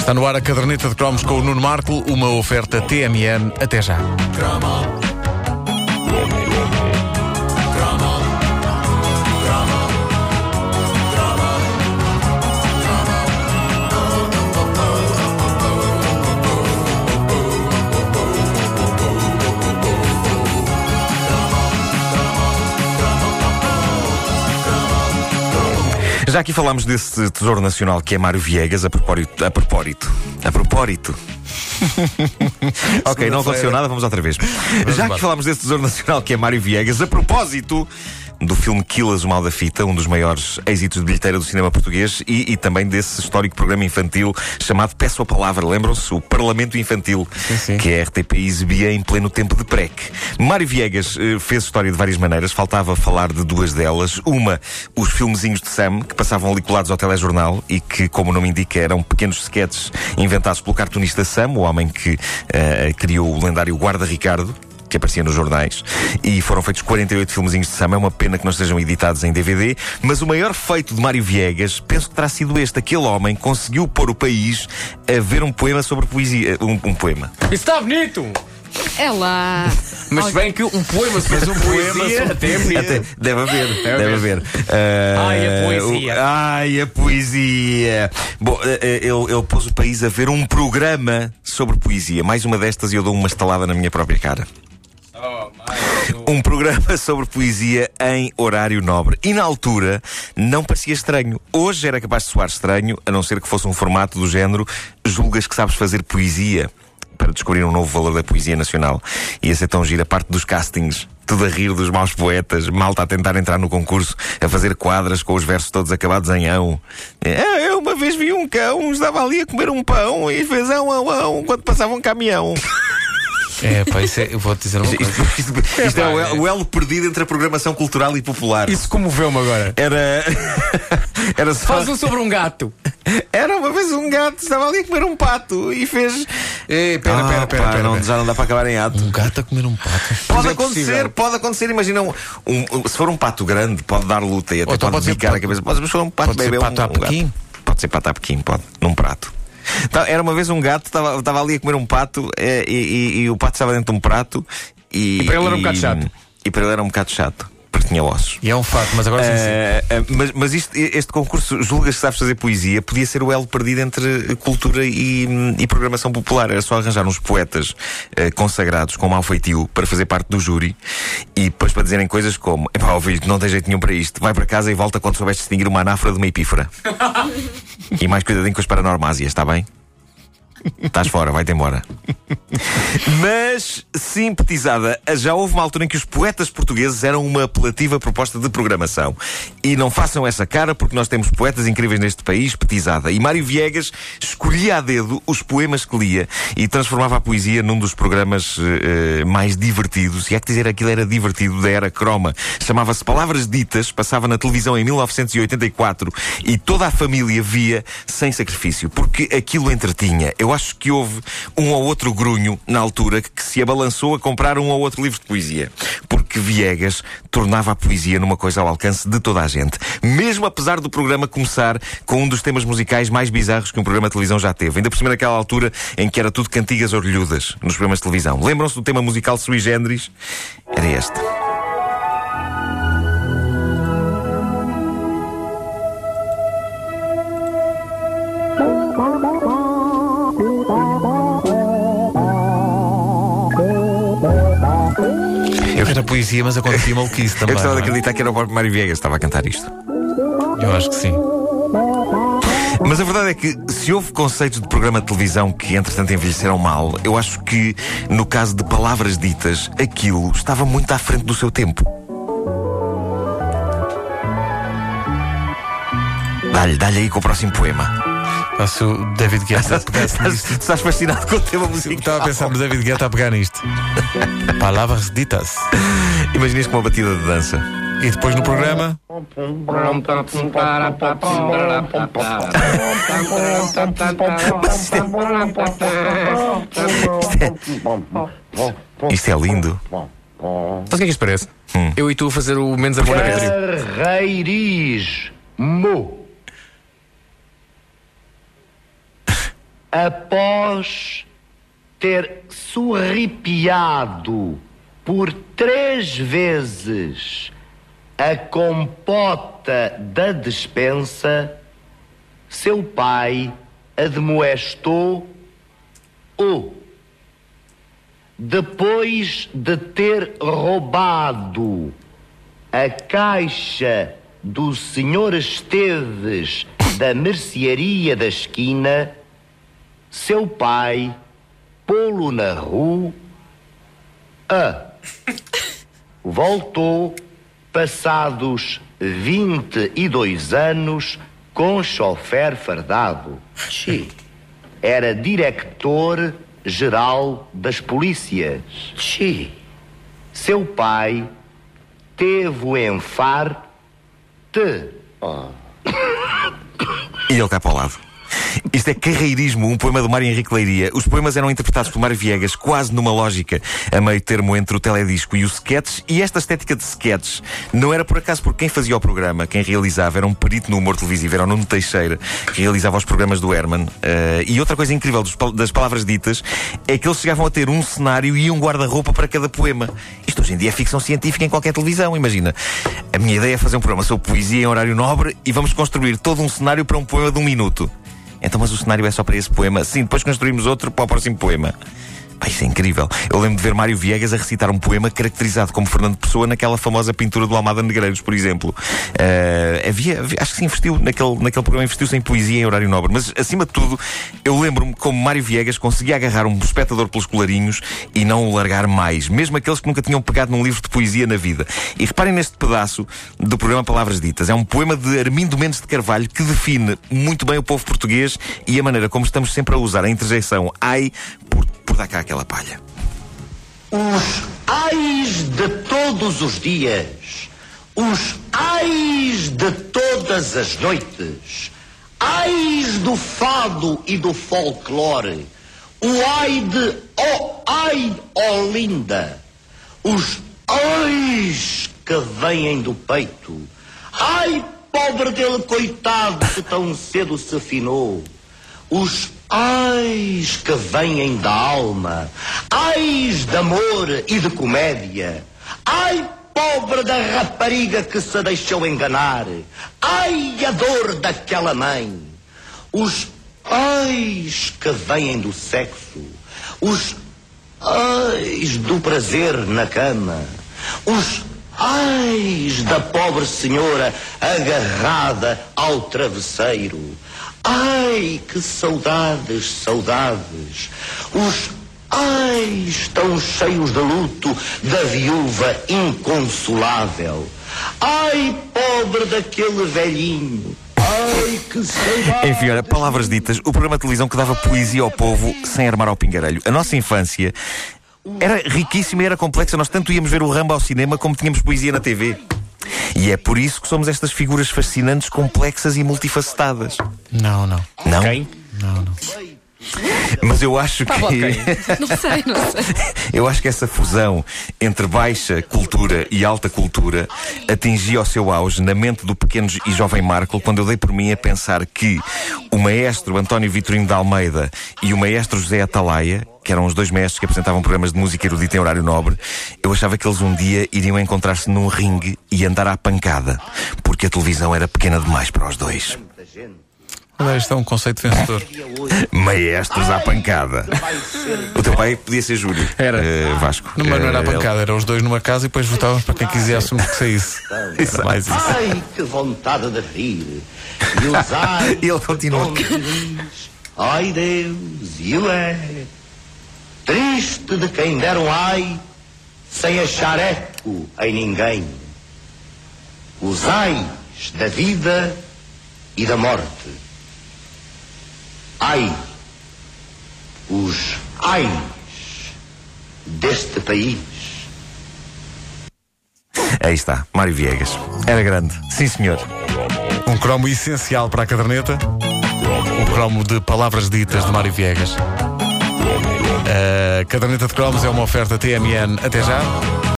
Está no ar a caderneta de cromos com o Nuno Marco, uma oferta TMN. Até já. Já aqui falámos desse tesouro nacional que é Mário Viegas, a propósito. A propósito. A propósito. ok, não aconteceu nada, vamos outra vez. Já que falámos desse tesouro nacional que é Mário Viegas, a propósito do filme Quilas, o Mal da Fita, um dos maiores êxitos de bilheteira do cinema português e, e também desse histórico programa infantil chamado Peço a Palavra, lembram-se? O Parlamento Infantil, Sim, sim. que a RTP exibia em pleno tempo de PREC. Mário Viegas eh, fez história de várias maneiras, faltava falar de duas delas. Uma, os filmezinhos de Sam, que passavam ali colados ao telejornal e que, como o nome indica, eram pequenos sketches inventados pelo cartunista Sam, o homem que eh, criou o lendário Guarda Ricardo que aparecia nos jornais, e foram feitos 48 filmezinhos de Sam. É uma pena que não estejam editados em DVD, mas o maior feito de Mário Viegas, penso que terá sido este. Aquele homem conseguiu pôr o país a ver um poema sobre poesia. Um, um poema. Isso está bonito! É lá. Mas se bem que um poema sobre um poesia até é bonito. Até- deve haver, deve haver. haver. Ah, Ai, a poesia. o- ai, a poesia. Bom, eh, eh, ele, ele pôs o país a ver um programa sobre poesia. Mais uma destas e eu dou uma estalada na minha própria cara. Um programa sobre poesia em horário nobre. E na altura não parecia estranho. Hoje era capaz de soar estranho, a não ser que fosse um formato do género julgas que sabes fazer poesia para descobrir um novo valor da poesia nacional. Ia ser tão gira a parte dos castings. Tudo a rir dos maus poetas, malta a tentar entrar no concurso, a fazer quadras com os versos todos acabados em ão. É, Eu uma vez vi um cão, estava ali a comer um pão e fez ão, ão, ão, quando passava um caminhão. É, pá, isso é, eu vou-te dizer uma Isto, coisa. isto- isto é, o, el- o elo perdido entre a programação cultural e popular. Isso comoveu-me agora. Era. Era só. Faz um sobre um gato. Era uma vez um gato, estava ali a comer um pato e fez. É, pera, Ah, pera, pera, pá, pera, não, pera. já não dá para acabar em ato. Um gato a comer um pato. Pode é acontecer, possível. pode acontecer. Imagina, um, um- se for um pato grande, pode dar luta e até Ou então pode pode ser picar a pato- cabeça. Mas se for um pato pode ser bebê, pato um, a um gato. Pode ser pato a Pequim, pode, num prato. Tá, era uma vez um gato, estava estava ali a comer um pato eh, e, e- e o pato estava dentro de um prato e. E para ele era um bocado chato. E para ele era um bocado chato, porque tinha ossos. E é um fato, mas agora sim, sim. Eh, eh, mas mas isto- este concurso, julgas que sabes fazer poesia, podia ser o elo perdido entre cultura e, e programação popular. Era só arranjar uns poetas eh, consagrados com mau feitio para fazer parte do júri e depois para dizerem coisas como: Epá, ó filho, não tens jeito nenhum para isto, vai para casa e volta quando soubeste distinguir uma anáfora de uma epífora. e mais cuidadinho com as paranormásias, está bem? Estás fora, vai-te embora. Mas, simpatizada, já houve uma altura em que os poetas portugueses eram uma apelativa proposta de programação. E não façam essa cara porque nós temos poetas incríveis neste país, petizada. E Mário Viegas escolhia a dedo os poemas que lia e transformava a poesia num dos programas eh, mais divertidos. E é que dizer aquilo era divertido da era croma. Chamava-se Palavras Ditas, passava na televisão em 1984 e toda a família via sem sacrifício, porque aquilo entretinha. Eu acho que houve um ou outro grunho na altura que se abalançou a comprar um ou outro livro de poesia, porque Viegas tornava a poesia numa coisa ao alcance de toda a gente, mesmo apesar do programa começar com um dos temas musicais mais bizarros que um programa de televisão já teve, ainda por cima naquela altura em que era tudo cantigas orelhudas nos programas de televisão. Lembram-se do tema musical sui generis? Era este. Poesia, mas acontecia maluquice também. Eu gostava de é? acreditar que era o próprio Mário Viegas que estava a cantar isto. Eu acho que sim. Mas a verdade é que se houve conceitos de programa de televisão que entretanto envelheceram mal, eu acho que no caso de palavras ditas, aquilo estava muito à frente do seu tempo. Dá-lhe, dá-lhe aí com o próximo poema. Faço o David Guetta a pegar Estás, nisto. estás fascinado com o tema musical. Estava a pensar no David Guetta a pegar nisto. Palavras ditas. Imaginas com uma batida de dança. E depois no programa. Isto é lindo. Sabe o que é que isto parece? Eu e tu a fazer o menos amor na Petri. Carreirismo. Após ter surripiado por três vezes a compota da despensa, seu pai admoestou o. Depois de ter roubado a caixa do senhor Esteves da mercearia da esquina, seu pai pô-lo na rua, a voltou passados 22 anos com chofer fardado. Sim. Era diretor-geral das polícias. Sim. Seu pai teve o enfarte. Oh. E ele cá para o lado. Isto é Carreirismo, um poema do Mário Henrique Leiria. Os poemas eram interpretados por Mário Viegas, quase numa lógica, a meio termo entre o teledisco e o sketch. E esta estética de sketch não era por acaso porque quem fazia o programa, quem realizava, era um perito no humor televisivo, era o Nuno Teixeira, que realizava os programas do Herman. Uh, e outra coisa incrível dos, das palavras ditas é que eles chegavam a ter um cenário e um guarda-roupa para cada poema. Isto hoje em dia é ficção científica em qualquer televisão, imagina. A minha ideia é fazer um programa sobre poesia em horário nobre e vamos construir todo um cenário para um poema de um minuto. Então, mas o cenário é só para esse poema? Sim, depois construímos outro para o próximo poema. Pá, isso é incrível. Eu lembro de ver Mário Viegas a recitar um poema caracterizado como Fernando Pessoa naquela famosa pintura do Almada Negreiros, por exemplo. Uh, havia, havia, acho que se investiu naquele, naquele programa, investiu-se em poesia em horário nobre. Mas, acima de tudo, eu lembro-me como Mário Viegas conseguia agarrar um espectador pelos colarinhos e não o largar mais, mesmo aqueles que nunca tinham pegado num livro de poesia na vida. E reparem neste pedaço do programa Palavras Ditas. É um poema de Armindo Mendes de Carvalho que define muito bem o povo português e a maneira como estamos sempre a usar a interjeição ai por por dar cá aquela palha. Os ais de todos os dias, os ais de todas as noites, ais do fado e do folclore, o ai de oh ai, oh linda, os ais que vêm do peito, ai pobre dele coitado que tão cedo se afinou, os ais que vêm da alma, ais de amor e de comédia, ai pobre da rapariga que se deixou enganar, ai a dor daquela mãe, os ais que vêm do sexo, os ais do prazer na cama, os ais da pobre senhora agarrada ao travesseiro, Ai, que saudades, saudades! Os ai estão cheios de luto da viúva inconsolável. Ai, pobre daquele velhinho! Ai, que saudade! Enfim, olha, palavras ditas, o programa de televisão que dava poesia ao povo sem armar ao pingarelho. A nossa infância era riquíssima e era complexa. Nós tanto íamos ver o Rambo ao cinema como tínhamos poesia na TV. E é por isso que somos estas figuras fascinantes, complexas e multifacetadas. Não, não. Não? Quem? Não, não. Mas eu acho que. Não sei, não sei. eu acho que essa fusão entre baixa cultura e alta cultura atingia o seu auge na mente do pequeno e jovem Marco quando eu dei por mim a pensar que o maestro António Vitorino de Almeida e o maestro José Atalaia, que eram os dois mestres que apresentavam programas de música erudita em horário nobre, eu achava que eles um dia iriam encontrar-se num ringue e andar à pancada, porque a televisão era pequena demais para os dois. Olha, isto é um conceito vencedor. Maestros à pancada. O teu pai podia ser Júlio. Era. Eh, Vasco. Não, mas não era a Eh, pancada, eram os dois numa casa e depois votávamos para quem quiséssemos que saísse. Era mais isso. Ai, que vontade de rir! E os ai, Ele continua. Ai, Deus, e o é triste de quem der um ai sem achar eco em ninguém. Os ais da vida e da morte. Ai, os ais deste país. Aí está, Mário Viegas. Era grande. Sim, senhor. Um cromo essencial para a caderneta. O cromo de palavras ditas de Mário Viegas. A caderneta de cromos é uma oferta TMN. Até já.